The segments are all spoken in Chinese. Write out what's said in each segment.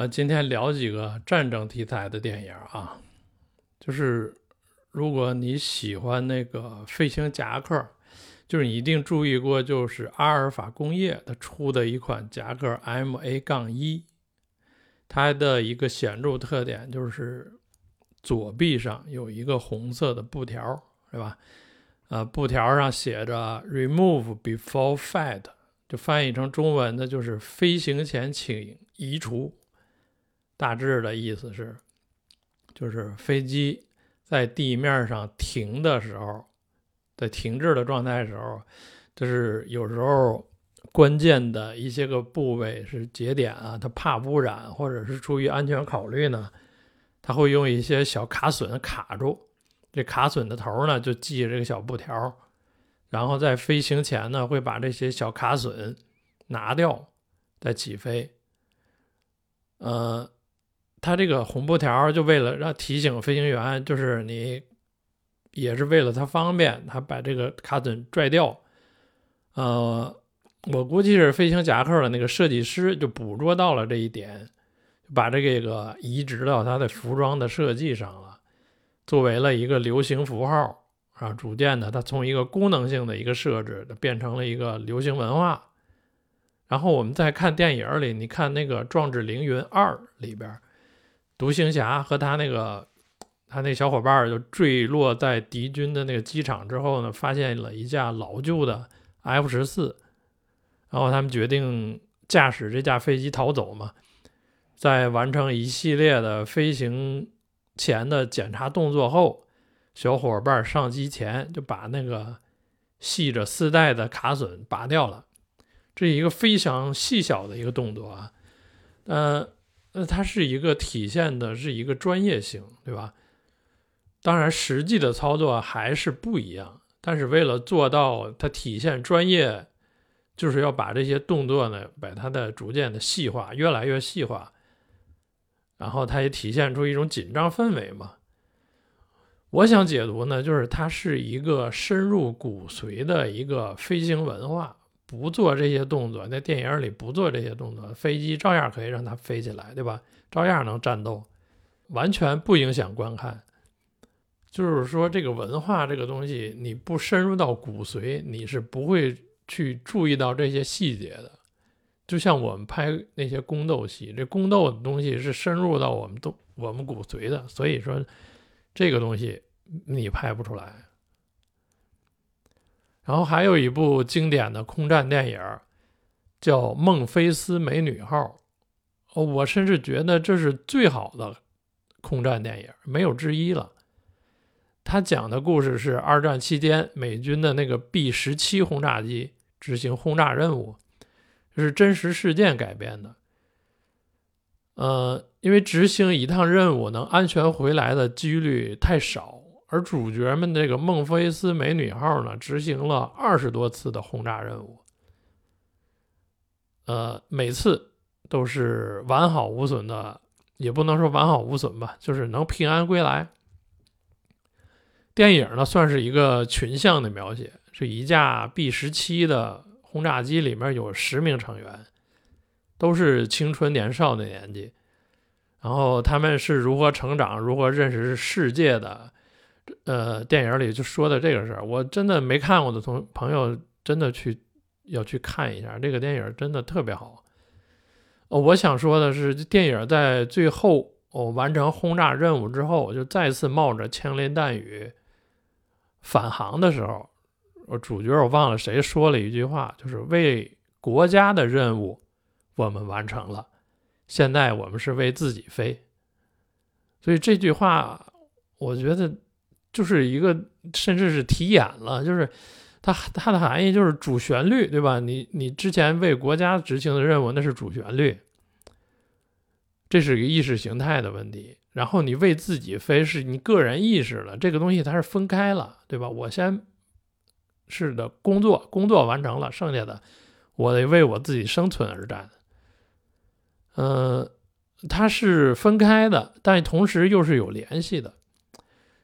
呃，今天聊几个战争题材的电影啊，就是如果你喜欢那个飞行夹克，就是你一定注意过，就是阿尔法工业它出的一款夹克 MA 杠一，它的一个显著特点就是左臂上有一个红色的布条，是吧？呃，布条上写着 “Remove before fight”，就翻译成中文的就是“飞行前请移除”。大致的意思是，就是飞机在地面上停的时候，在停滞的状态时候，就是有时候关键的一些个部位是节点啊，它怕污染或者是出于安全考虑呢，它会用一些小卡榫卡住，这卡榫的头呢就系这个小布条，然后在飞行前呢会把这些小卡榫拿掉再起飞，呃。它这个红布条就为了让提醒飞行员，就是你也是为了他方便，他把这个卡榫拽掉。呃，我估计是飞行夹克的那个设计师就捕捉到了这一点，把这个移植到他的服装的设计上了，作为了一个流行符号啊。逐渐的，它从一个功能性的一个设置，变成了一个流行文化。然后我们再看电影里，你看那个《壮志凌云二》里边。独行侠和他那个他那小伙伴就坠落在敌军的那个机场之后呢，发现了一架老旧的 F 十四，然后他们决定驾驶这架飞机逃走嘛。在完成一系列的飞行前的检查动作后，小伙伴上机前就把那个系着丝带的卡榫拔掉了。这是一个非常细小的一个动作啊，呃。那它是一个体现的是一个专业性，对吧？当然，实际的操作还是不一样。但是为了做到它体现专业，就是要把这些动作呢，把它的逐渐的细化，越来越细化。然后它也体现出一种紧张氛围嘛。我想解读呢，就是它是一个深入骨髓的一个飞行文化。不做这些动作，在电影里不做这些动作，飞机照样可以让它飞起来，对吧？照样能战斗，完全不影响观看。就是说，这个文化这个东西，你不深入到骨髓，你是不会去注意到这些细节的。就像我们拍那些宫斗戏，这宫斗的东西是深入到我们都我们骨髓的，所以说这个东西你拍不出来。然后还有一部经典的空战电影，叫《孟菲斯美女号》，哦，我甚至觉得这是最好的空战电影，没有之一了。他讲的故事是二战期间美军的那个 B 十七轰炸机执行轰炸任务，这是真实事件改编的。呃，因为执行一趟任务能安全回来的几率太少。而主角们这个孟菲斯美女号呢，执行了二十多次的轰炸任务，呃，每次都是完好无损的，也不能说完好无损吧，就是能平安归来。电影呢，算是一个群像的描写，是一架 B 十七的轰炸机，里面有十名成员，都是青春年少的年纪，然后他们是如何成长，如何认识世界的。呃，电影里就说的这个事儿，我真的没看过的同朋友真的去要去看一下这个电影，真的特别好。哦，我想说的是，电影在最后哦完成轰炸任务之后，就再次冒着枪林弹雨返航的时候，我主角我忘了谁说了一句话，就是为国家的任务我们完成了，现在我们是为自己飞。所以这句话，我觉得。就是一个，甚至是题眼了，就是它它的含义就是主旋律，对吧？你你之前为国家执行的任务那是主旋律，这是一个意识形态的问题。然后你为自己飞是你个人意识了，这个东西它是分开了，对吧？我先是的工作，工作完成了，剩下的我得为我自己生存而战。嗯，它是分开的，但同时又是有联系的。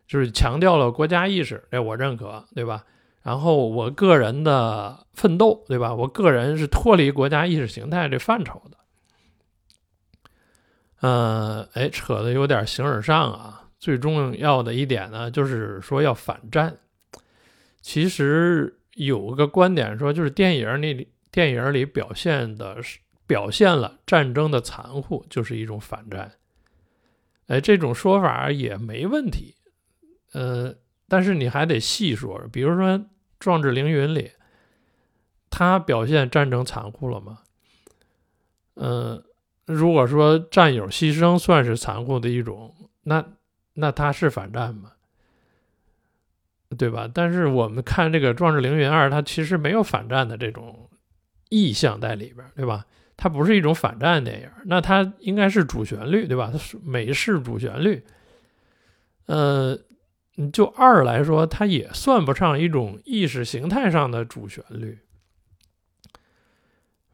就是强调了国家意识，这我认可，对吧？然后我个人的奋斗，对吧？我个人是脱离国家意识形态这范畴的。呃，哎，扯的有点形而上啊。最重要的一点呢，就是说要反战。其实有个观点说，就是电影里电影里表现的是表现了战争的残酷，就是一种反战。哎，这种说法也没问题。呃，但是你还得细说，比如说《壮志凌云》里，他表现战争残酷了吗？嗯，如果说战友牺牲算是残酷的一种，那那他是反战吗？对吧？但是我们看这个《壮志凌云二》，它其实没有反战的这种意象在里边，对吧？它不是一种反战电影，那它应该是主旋律，对吧？它是美式主旋律。呃，就二来说，它也算不上一种意识形态上的主旋律。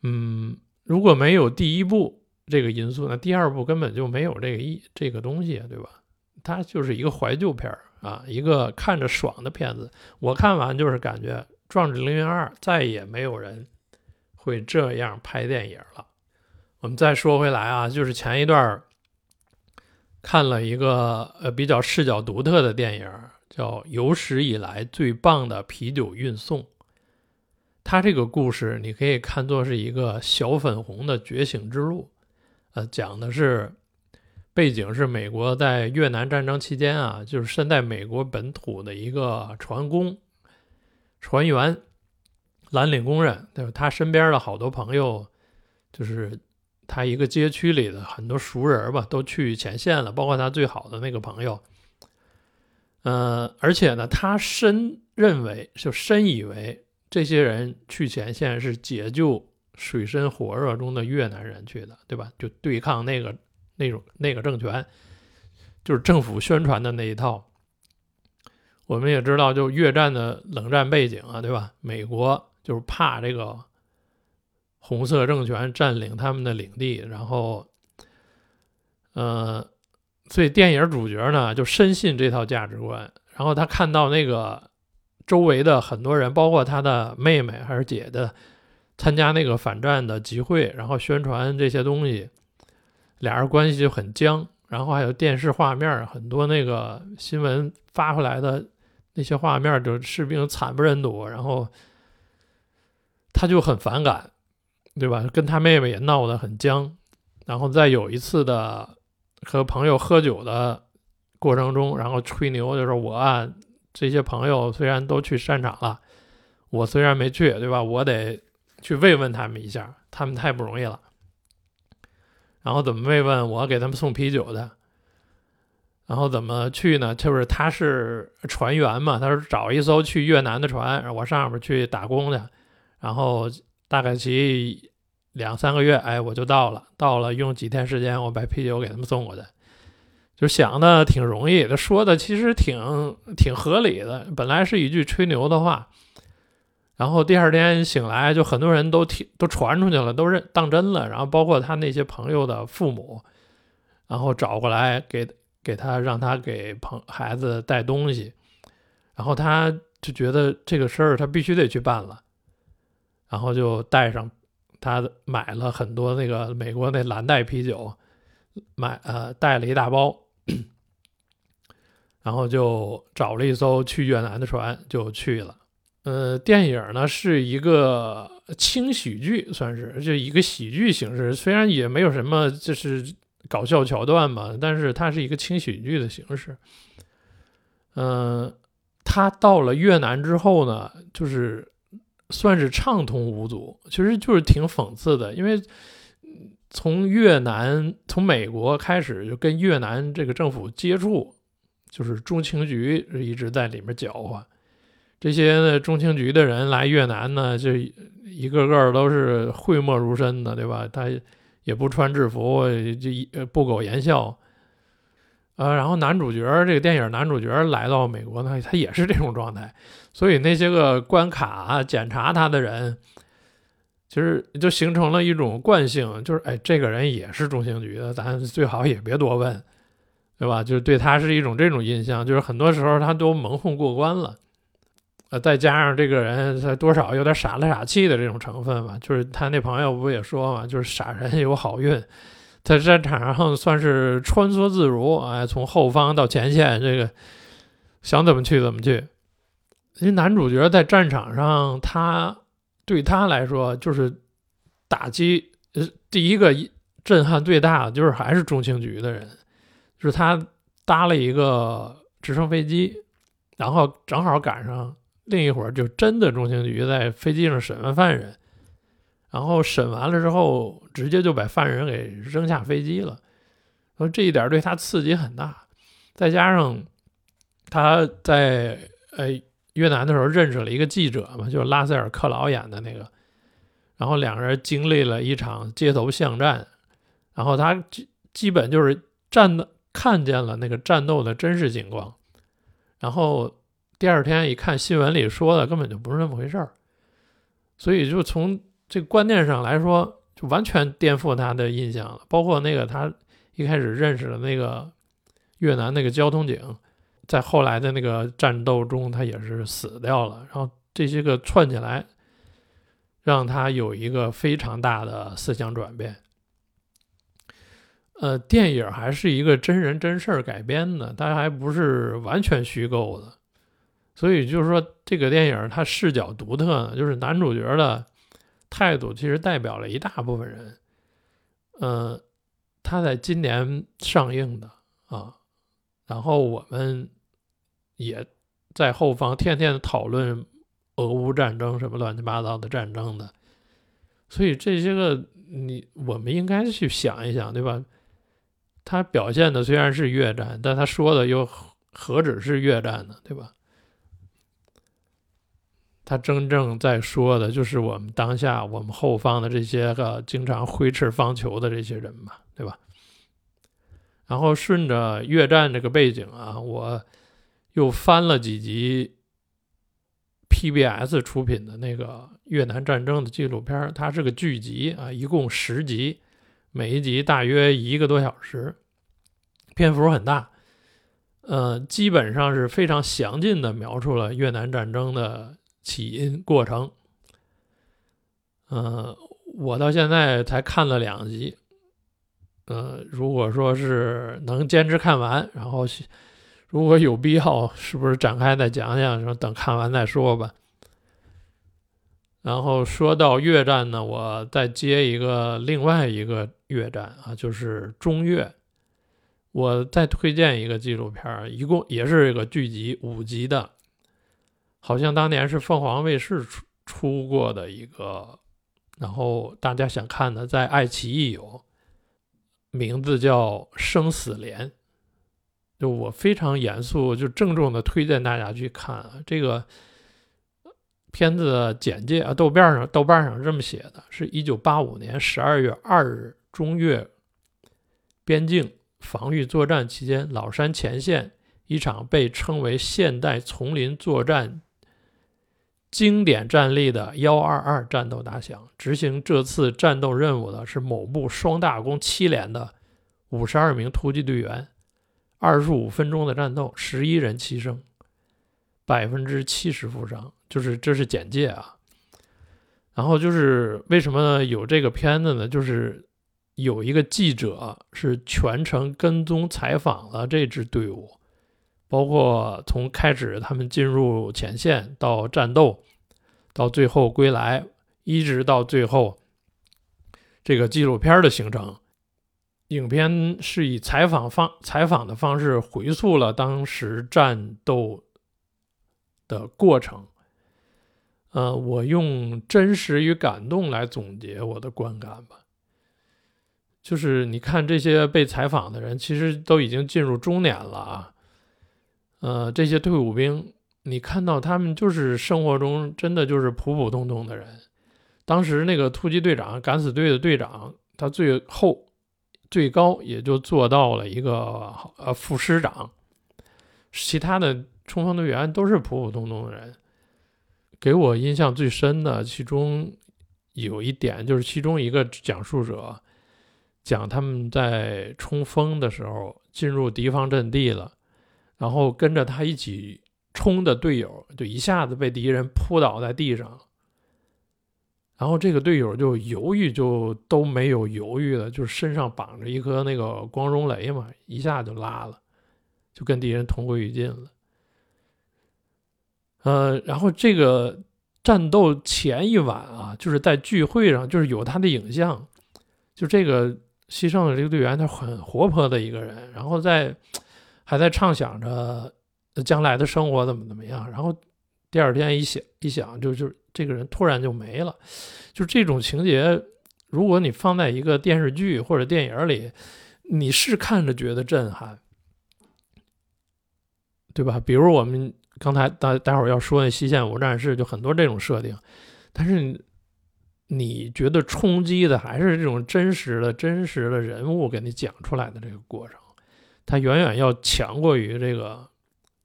嗯，如果没有第一部这个因素，那第二部根本就没有这个意这个东西，对吧？它就是一个怀旧片儿啊，一个看着爽的片子。我看完就是感觉《壮志凌云二》再也没有人。会这样拍电影了。我们再说回来啊，就是前一段看了一个呃比较视角独特的电影，叫《有史以来最棒的啤酒运送》。它这个故事你可以看作是一个小粉红的觉醒之路。呃，讲的是背景是美国在越南战争期间啊，就是身在美国本土的一个船工、船员。蓝领工人，对吧？他身边的好多朋友，就是他一个街区里的很多熟人吧，都去前线了，包括他最好的那个朋友。呃，而且呢，他深认为，就深以为这些人去前线是解救水深火热中的越南人去的，对吧？就对抗那个那种那个政权，就是政府宣传的那一套。我们也知道，就越战的冷战背景啊，对吧？美国。就是怕这个红色政权占领他们的领地，然后，呃，所以电影主角呢就深信这套价值观。然后他看到那个周围的很多人，包括他的妹妹还是姐的，参加那个反战的集会，然后宣传这些东西，俩人关系就很僵。然后还有电视画面，很多那个新闻发回来的那些画面，就士兵惨不忍睹，然后。他就很反感，对吧？跟他妹妹也闹得很僵，然后在有一次的和朋友喝酒的过程中，然后吹牛，就是我啊，这些朋友虽然都去战场了，我虽然没去，对吧？我得去慰问他们一下，他们太不容易了。然后怎么慰问？我给他们送啤酒的。然后怎么去呢？就是他是船员嘛，他说找一艘去越南的船，我上面去打工去。然后大概骑两三个月，哎，我就到了。到了，用几天时间，我把啤酒给他们送过去。就想的挺容易，他说的其实挺挺合理的。本来是一句吹牛的话，然后第二天醒来，就很多人都听都传出去了，都认当真了。然后包括他那些朋友的父母，然后找过来给给他，让他给朋孩子带东西。然后他就觉得这个事儿他必须得去办了。然后就带上，他买了很多那个美国那蓝带啤酒，买呃带了一大包，然后就找了一艘去越南的船就去了。呃，电影呢是一个轻喜剧，算是就一个喜剧形式，虽然也没有什么就是搞笑桥段嘛，但是它是一个轻喜剧的形式。嗯，他到了越南之后呢，就是。算是畅通无阻，其实就是挺讽刺的，因为从越南、从美国开始就跟越南这个政府接触，就是中情局一直在里面搅和。这些呢中情局的人来越南呢，就一个个都是讳莫如深的，对吧？他也不穿制服，就不苟言笑。呃，然后男主角这个电影男主角来到美国呢，他也是这种状态，所以那些个关卡检查他的人，其实就形成了一种惯性，就是哎，这个人也是中情局的，咱最好也别多问，对吧？就是对他是一种这种印象，就是很多时候他都蒙混过关了，呃，再加上这个人他多少有点傻了傻气的这种成分吧，就是他那朋友不也说嘛，就是傻人有好运。在战场上算是穿梭自如，哎，从后方到前线，这个想怎么去怎么去。因为男主角在战场上，他对他来说就是打击，呃，第一个震撼最大的就是还是中情局的人，就是他搭了一个直升飞机，然后正好赶上另一会儿就真的中情局在飞机上审问犯人。然后审完了之后，直接就把犯人给扔下飞机了。说这一点对他刺激很大，再加上他在呃越南的时候认识了一个记者嘛，就是拉塞尔·克劳演的那个。然后两个人经历了一场街头巷战，然后他基基本就是战的看见了那个战斗的真实情况。然后第二天一看新闻里说的根本就不是那么回事儿，所以就从。这个观念上来说，就完全颠覆他的印象了。包括那个他一开始认识的那个越南那个交通警，在后来的那个战斗中，他也是死掉了。然后这些个串起来，让他有一个非常大的思想转变。呃，电影还是一个真人真事儿改编的，它还不是完全虚构的，所以就是说这个电影它视角独特呢，就是男主角的。态度其实代表了一大部分人，嗯，他在今年上映的啊，然后我们也在后方天天讨论俄乌战争什么乱七八糟的战争的，所以这些个你我们应该去想一想，对吧？他表现的虽然是越战，但他说的又何止是越战呢，对吧？他真正在说的就是我们当下我们后方的这些个经常挥斥方遒的这些人嘛，对吧？然后顺着越战这个背景啊，我又翻了几集 PBS 出品的那个越南战争的纪录片，它是个剧集啊，一共十集，每一集大约一个多小时，篇幅很大，呃，基本上是非常详尽的描述了越南战争的。起因过程，呃，我到现在才看了两集，呃，如果说是能坚持看完，然后如果有必要，是不是展开再讲讲？说等看完再说吧。然后说到越战呢，我再接一个另外一个越战啊，就是中越。我再推荐一个纪录片，一共也是一个剧集，五集的。好像当年是凤凰卫视出出过的一个，然后大家想看的，在爱奇艺有，名字叫《生死恋》，就我非常严肃，就郑重的推荐大家去看啊。这个片子简介啊，豆瓣上豆瓣上这么写的，是一九八五年十二月二日，中越边境防御作战期间，老山前线一场被称为现代丛林作战。经典战例的幺二二战斗打响，执行这次战斗任务的是某部双大功七连的五十二名突击队员。二十五分钟的战斗，十一人牺牲，百分之七十负伤。就是这是简介啊。然后就是为什么有这个片子呢？就是有一个记者是全程跟踪采访了这支队伍。包括从开始他们进入前线到战斗，到最后归来，一直到最后，这个纪录片的形成，影片是以采访方采访的方式回溯了当时战斗的过程。呃，我用真实与感动来总结我的观感吧。就是你看这些被采访的人，其实都已经进入中年了啊。呃，这些退伍兵，你看到他们就是生活中真的就是普普通通的人。当时那个突击队长、敢死队的队长，他最后最高也就做到了一个呃副师长，其他的冲锋队员都是普普通通的人。给我印象最深的，其中有一点就是其中一个讲述者讲他们在冲锋的时候进入敌方阵地了。然后跟着他一起冲的队友，就一下子被敌人扑倒在地上。然后这个队友就犹豫，就都没有犹豫了，就是身上绑着一颗那个光荣雷嘛，一下就拉了，就跟敌人同归于尽了。呃，然后这个战斗前一晚啊，就是在聚会上，就是有他的影像，就这个牺牲的这个队员，他很活泼的一个人，然后在还在畅想着将来的生活怎么怎么样，然后第二天一想一想，就就这个人突然就没了，就这种情节，如果你放在一个电视剧或者电影里，你是看着觉得震撼，对吧？比如我们。刚才待待会儿要说那西线无战事，就很多这种设定，但是你觉得冲击的还是这种真实的真实的人物给你讲出来的这个过程，它远远要强过于这个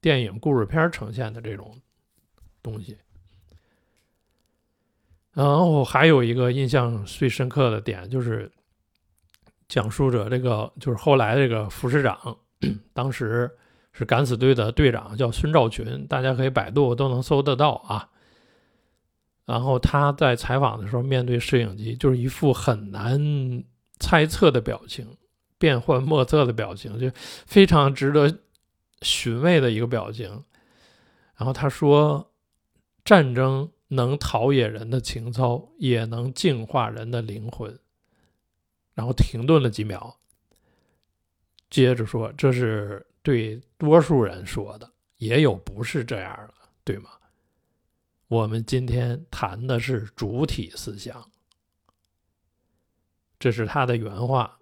电影故事片呈现的这种东西。然后还有一个印象最深刻的点就是，讲述者这个就是后来这个副市长，当时。是敢死队的队长，叫孙兆群，大家可以百度都能搜得到啊。然后他在采访的时候，面对摄影机，就是一副很难猜测的表情，变幻莫测的表情，就非常值得寻味的一个表情。然后他说：“战争能陶冶人的情操，也能净化人的灵魂。”然后停顿了几秒，接着说：“这是。”对多数人说的，也有不是这样的，对吗？我们今天谈的是主体思想，这是他的原话。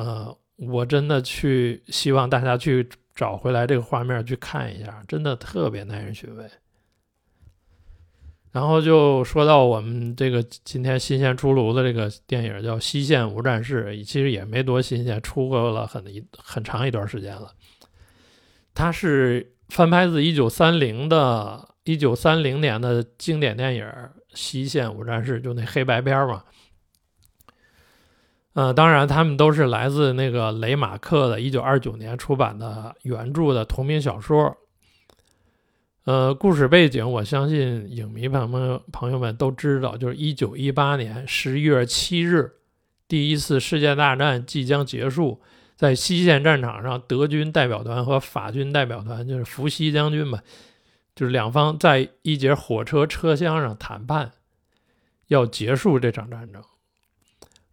呃，我真的去希望大家去找回来这个画面去看一下，真的特别耐人寻味。然后就说到我们这个今天新鲜出炉的这个电影叫《西线无战事》，其实也没多新鲜，出过了很一很长一段时间了。它是翻拍自一九三零的一九三零年的经典电影《西线无战事》，就那黑白片嘛。呃，当然，他们都是来自那个雷马克的一九二九年出版的原著的同名小说。呃，故事背景，我相信影迷朋友朋友们都知道，就是一九一八年十一月七日，第一次世界大战即将结束，在西线战场上，德军代表团和法军代表团，就是伏羲将军嘛，就是两方在一节火车车厢上谈判，要结束这场战争。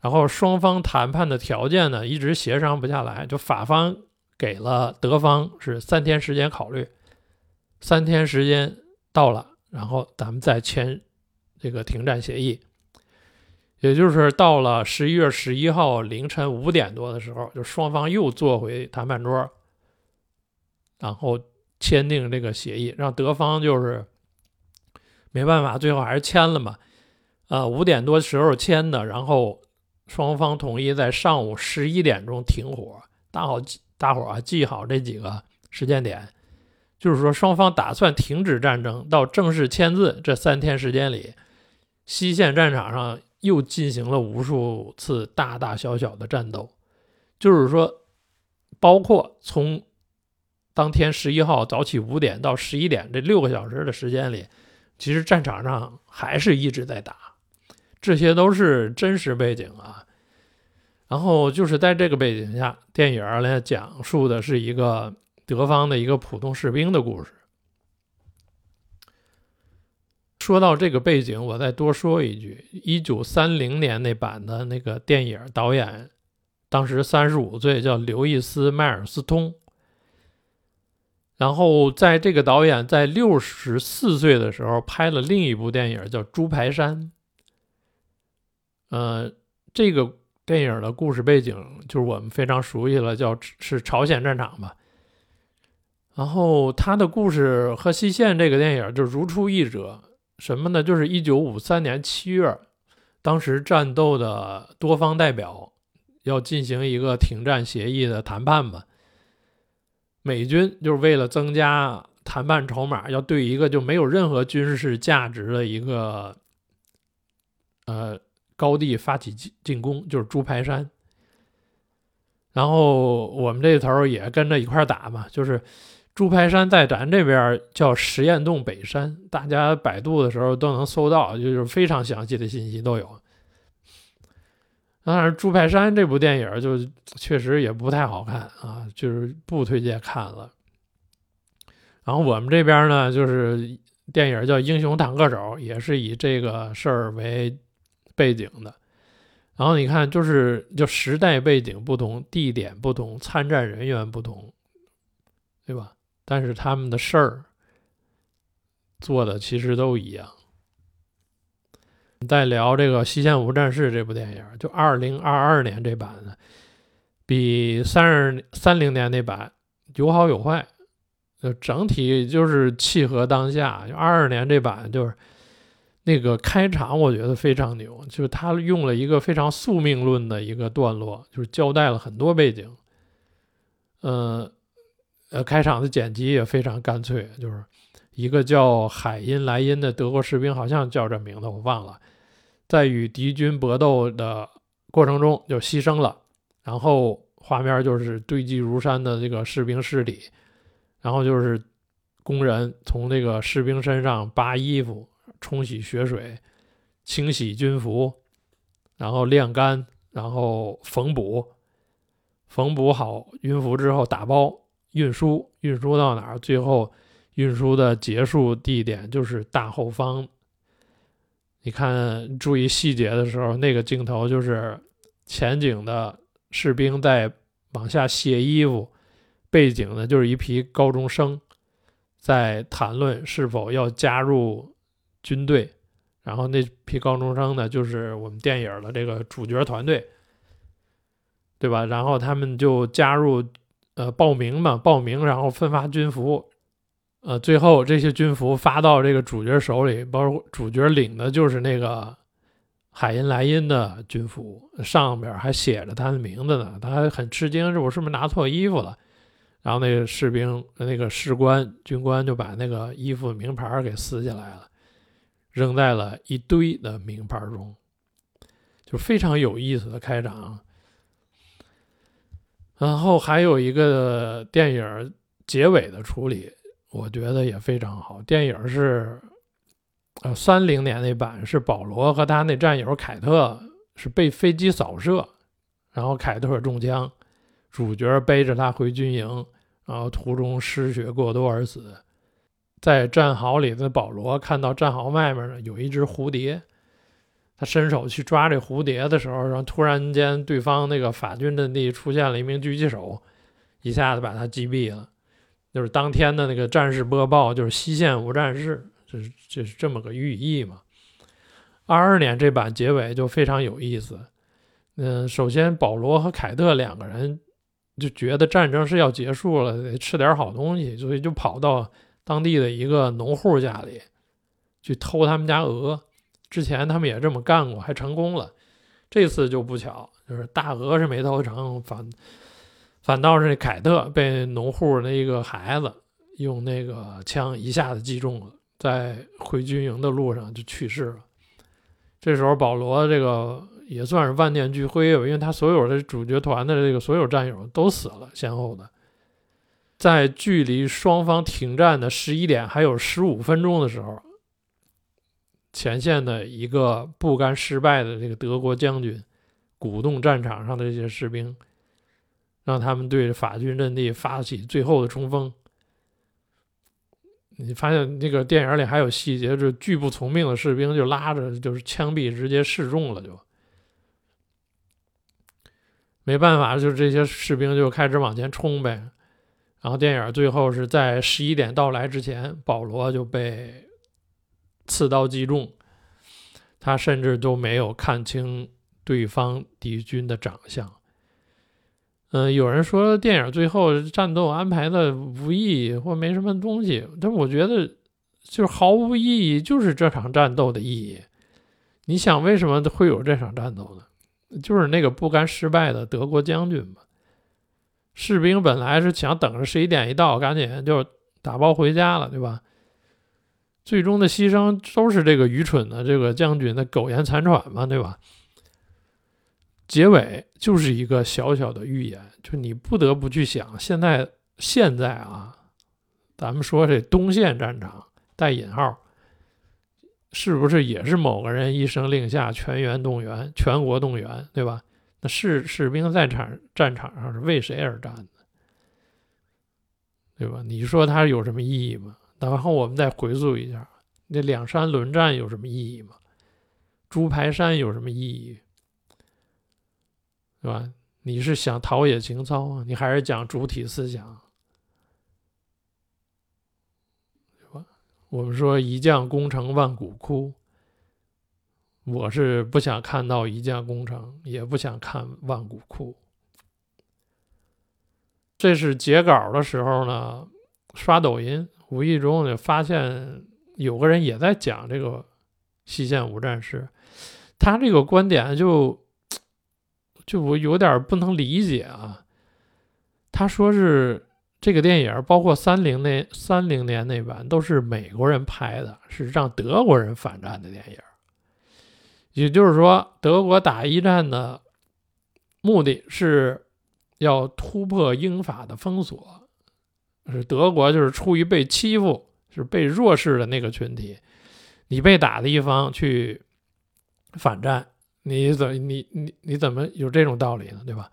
然后双方谈判的条件呢，一直协商不下来，就法方给了德方是三天时间考虑。三天时间到了，然后咱们再签这个停战协议。也就是到了十一月十一号凌晨五点多的时候，就双方又坐回谈判桌，然后签订这个协议，让德方就是没办法，最后还是签了嘛。呃，五点多时候签的，然后双方同意在上午十一点钟停火。大好大伙啊，记好这几个时间点。就是说，双方打算停止战争，到正式签字这三天时间里，西线战场上又进行了无数次大大小小的战斗。就是说，包括从当天十一号早起五点到十一点这六个小时的时间里，其实战场上还是一直在打。这些都是真实背景啊。然后就是在这个背景下，电影来讲述的是一个。德方的一个普通士兵的故事。说到这个背景，我再多说一句：一九三零年那版的那个电影导演，当时三十五岁，叫刘易斯·迈尔斯通。然后在这个导演在六十四岁的时候拍了另一部电影，叫《猪排山》。呃，这个电影的故事背景就是我们非常熟悉了，叫是朝鲜战场吧。然后他的故事和《西线》这个电影就如出一辙，什么呢？就是一九五三年七月，当时战斗的多方代表要进行一个停战协议的谈判吧。美军就是为了增加谈判筹码，要对一个就没有任何军事价值的一个呃高地发起进进攻，就是猪排山。然后我们这头也跟着一块打嘛，就是朱排山在咱这边叫实验洞北山，大家百度的时候都能搜到，就是非常详细的信息都有。当然，朱排山这部电影就确实也不太好看啊，就是不推荐看了。然后我们这边呢，就是电影叫《英雄坦克手》，也是以这个事儿为背景的。然后你看，就是就时代背景不同，地点不同，参战人员不同，对吧？但是他们的事儿做的其实都一样。再聊这个《西线无战事》这部电影，就二零二二年这版的，比三十三零年那版有好有坏，就整体就是契合当下。就二二年这版就是。那个开场我觉得非常牛，就是他用了一个非常宿命论的一个段落，就是交代了很多背景。呃，呃，开场的剪辑也非常干脆，就是一个叫海因莱因的德国士兵，好像叫这名字我忘了，在与敌军搏斗的过程中就牺牲了，然后画面就是堆积如山的这个士兵尸体，然后就是工人从这个士兵身上扒衣服。冲洗血水，清洗军服，然后晾干，然后缝补，缝补好军服之后打包运输，运输到哪儿？最后运输的结束地点就是大后方。你看，注意细节的时候，那个镜头就是前景的士兵在往下卸衣服，背景呢就是一批高中生在谈论是否要加入。军队，然后那批高中生呢，就是我们电影的这个主角团队，对吧？然后他们就加入，呃，报名嘛，报名，然后分发军服，呃，最后这些军服发到这个主角手里，包括主角领的就是那个海因莱因的军服，上边还写着他的名字呢，他还很吃惊，我是不是拿错衣服了？然后那个士兵，那个士官、军官就把那个衣服名牌给撕下来了。扔在了一堆的名牌中，就非常有意思的开场。然后还有一个电影结尾的处理，我觉得也非常好。电影是呃三零年那版，是保罗和他那战友凯特是被飞机扫射，然后凯特中枪，主角背着他回军营，然后途中失血过多而死。在战壕里的保罗看到战壕外面呢有一只蝴蝶，他伸手去抓这蝴蝶的时候，然后突然间对方那个法军阵地出现了一名狙击手，一下子把他击毙了。就是当天的那个战事播报，就是西线无战事，就是就是这么个寓意嘛。二二年这版结尾就非常有意思。嗯，首先保罗和凯特两个人就觉得战争是要结束了，得吃点好东西，所以就跑到。当地的一个农户家里去偷他们家鹅，之前他们也这么干过，还成功了。这次就不巧，就是大鹅是没偷成，反反倒是凯特被农户那个孩子用那个枪一下子击中了，在回军营的路上就去世了。这时候保罗这个也算是万念俱灰吧，因为他所有的主角团的这个所有战友都死了，先后的。在距离双方停战的十一点还有十五分钟的时候，前线的一个不甘失败的这个德国将军，鼓动战场上的这些士兵，让他们对法军阵地发起最后的冲锋。你发现那个电影里还有细节，就拒不从命的士兵就拉着就是枪毙，直接示众了，就没办法，就这些士兵就开始往前冲呗。然后电影最后是在十一点到来之前，保罗就被刺刀击中，他甚至都没有看清对方敌军的长相。嗯，有人说电影最后战斗安排的无意义或没什么东西，但我觉得就是毫无意义，就是这场战斗的意义。你想为什么会有这场战斗呢？就是那个不甘失败的德国将军嘛。士兵本来是想等着十一点一到，赶紧就打包回家了，对吧？最终的牺牲都是这个愚蠢的这个将军的苟延残喘嘛，对吧？结尾就是一个小小的预言，就你不得不去想，现在现在啊，咱们说这东线战场带引号，是不是也是某个人一声令下，全员动员，全国动员，对吧？那士士兵在场战场上是为谁而战的，对吧？你说它有什么意义吗？然后我们再回溯一下，那两山轮战有什么意义吗？猪排山有什么意义？对吧？你是想陶冶情操啊？你还是讲主体思想？对吧？我们说一将功成万骨枯，我是不想看到一将功成，也不想看万骨枯。这是截稿的时候呢，刷抖音，无意中就发现有个人也在讲这个西线无战事，他这个观点就。就我有点不能理解啊，他说是这个电影，包括三零那三零年那版都是美国人拍的，是让德国人反战的电影。也就是说，德国打一战的目的是要突破英法的封锁，是德国就是出于被欺负，是被弱势的那个群体，你被打的一方去反战。你怎你你你怎么有这种道理呢？对吧？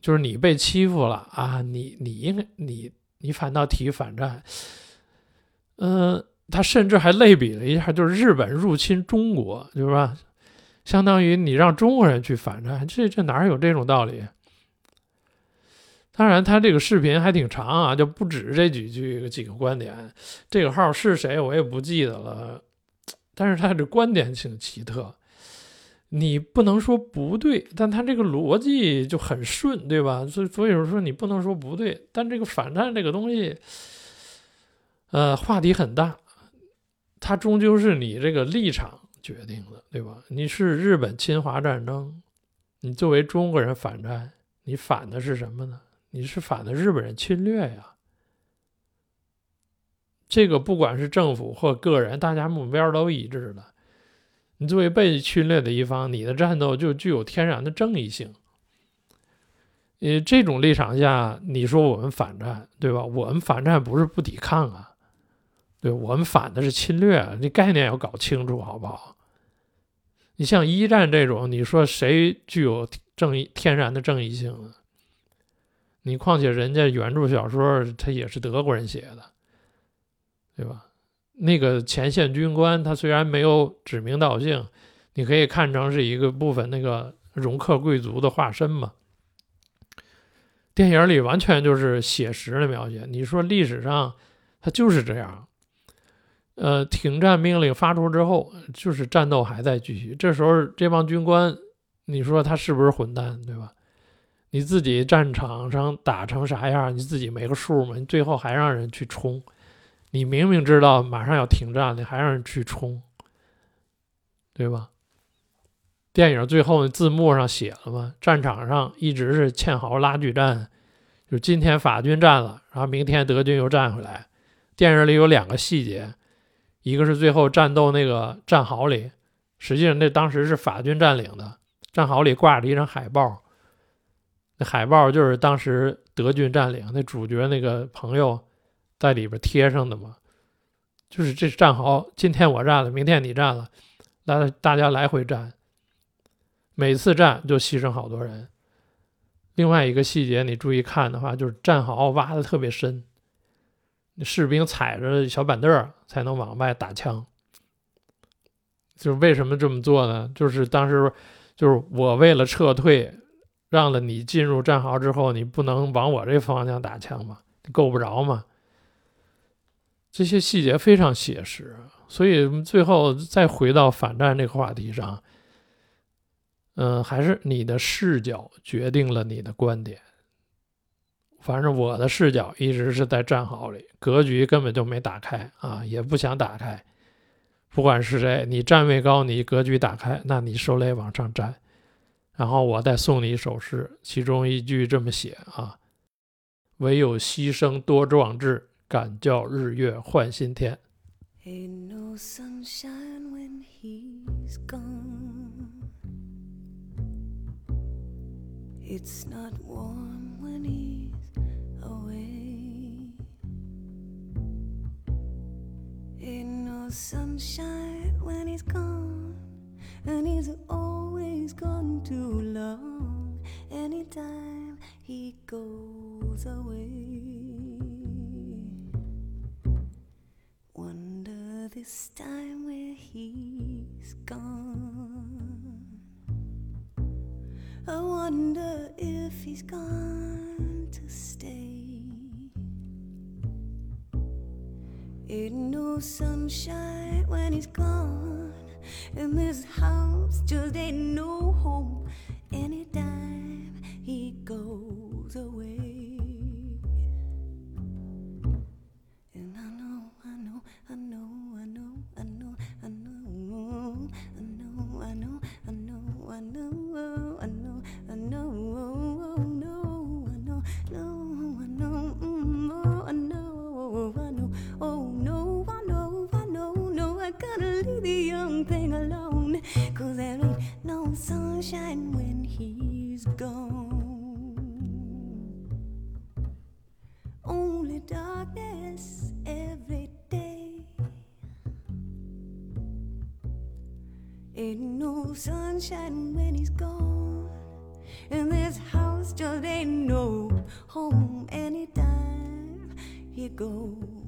就是你被欺负了啊！你你应该你你反倒提反战，嗯，他甚至还类比了一下，就是日本入侵中国，就是吧？相当于你让中国人去反战，这这哪有这种道理？当然，他这个视频还挺长啊，就不止这几句几个观点。这个号是谁我也不记得了。但是他的观点挺奇特，你不能说不对，但他这个逻辑就很顺，对吧？所以所以说你不能说不对，但这个反战这个东西，呃，话题很大，它终究是你这个立场决定的，对吧？你是日本侵华战争，你作为中国人反战，你反的是什么呢？你是反的日本人侵略呀。这个不管是政府或个人，大家目标都一致的。你作为被侵略的一方，你的战斗就具有天然的正义性。呃，这种立场下，你说我们反战，对吧？我们反战不是不抵抗啊，对，我们反的是侵略，这概念要搞清楚，好不好？你像一战这种，你说谁具有正义、天然的正义性呢？你况且人家原著小说，他也是德国人写的。对吧？那个前线军官，他虽然没有指名道姓，你可以看成是一个部分那个容克贵族的化身嘛。电影里完全就是写实的描写。你说历史上，他就是这样。呃，停战命令发出之后，就是战斗还在继续。这时候这帮军官，你说他是不是混蛋？对吧？你自己战场上打成啥样，你自己没个数吗？你最后还让人去冲。你明明知道马上要停战，你还让人去冲，对吧？电影最后字幕上写了嘛，战场上一直是堑壕拉锯战，就今天法军战了，然后明天德军又战回来。电影里有两个细节，一个是最后战斗那个战壕里，实际上那当时是法军占领的，战壕里挂着一张海报，那海报就是当时德军占领那主角那个朋友。在里边贴上的嘛，就是这战壕，今天我占了，明天你占了，来大家来回占，每次战就牺牲好多人。另外一个细节你注意看的话，就是战壕挖的特别深，士兵踩着小板凳才能往外打枪。就是为什么这么做呢？就是当时就是我为了撤退，让了你进入战壕之后，你不能往我这方向打枪嘛，够不着嘛。这些细节非常写实，所以最后再回到反战这个话题上，嗯，还是你的视角决定了你的观点。反正我的视角一直是在战壕里，格局根本就没打开啊，也不想打开。不管是谁，你站位高，你格局打开，那你受累往上站。然后我再送你一首诗，其中一句这么写啊：“唯有牺牲多壮志。”敢叫日月换新天。It's not warm Ain't no sunshine when he's gone, and he's always gone too long. Anytime he goes away, wonder this time where he's gone. I wonder if he's gone to stay. Ain't no sunshine when he's gone, and this house just ain't no home anytime he goes away. Sunshine when he's gone. And this house just ain't no home anytime he goes